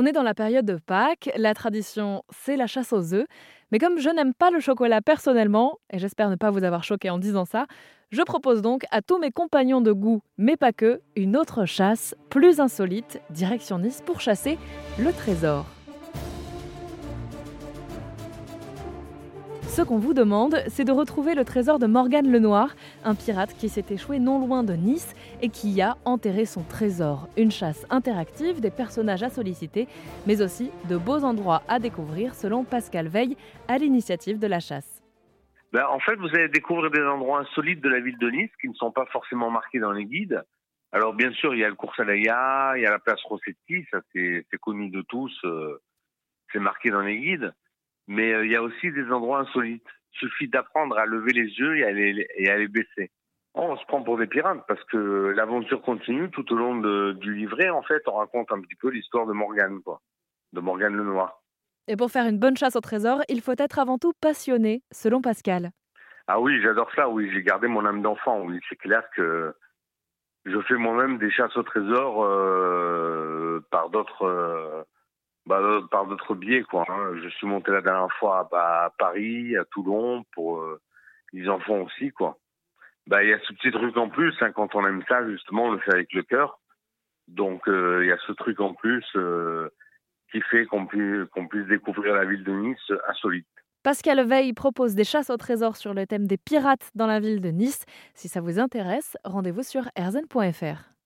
On est dans la période de Pâques, la tradition c'est la chasse aux œufs, mais comme je n'aime pas le chocolat personnellement, et j'espère ne pas vous avoir choqué en disant ça, je propose donc à tous mes compagnons de goût, mais pas que, une autre chasse plus insolite, direction Nice pour chasser le trésor. Ce qu'on vous demande, c'est de retrouver le trésor de Morgane Lenoir, un pirate qui s'est échoué non loin de Nice et qui a enterré son trésor. Une chasse interactive, des personnages à solliciter, mais aussi de beaux endroits à découvrir selon Pascal Veille, à l'initiative de la chasse. Ben, en fait, vous allez découvrir des endroits insolites de la ville de Nice qui ne sont pas forcément marqués dans les guides. Alors bien sûr, il y a le cours Alaya, il y a la place Rossetti, ça c'est connu de tous, euh, c'est marqué dans les guides mais euh, il y a aussi des endroits insolites. Il suffit d'apprendre à lever les yeux et à les, et à les baisser. On se prend pour des pirates parce que l'aventure continue tout au long de, du livret. En fait, on raconte un petit peu l'histoire de Morgane, quoi, de Morgane le Noir. Et pour faire une bonne chasse au trésor, il faut être avant tout passionné, selon Pascal. Ah oui, j'adore ça. Oui, j'ai gardé mon âme d'enfant. Oui, c'est clair que je fais moi-même des chasses au trésor euh, par d'autres. Euh, bah, euh, par d'autres biais quoi. Hein. Je suis monté la dernière fois à, Paris, à Toulon pour euh, ils en font aussi quoi. Bah il y a ce petit truc en plus hein, quand on aime ça justement on le fait avec le cœur. Donc euh, il y a ce truc en plus qui fait qu'on puisse, qu'on découvrir la ville de Nice insolite. Pascal Veil propose des chasses au trésor sur le thème des pirates dans la ville de Nice. Si ça vous intéresse, rendez-vous sur erzen.fr.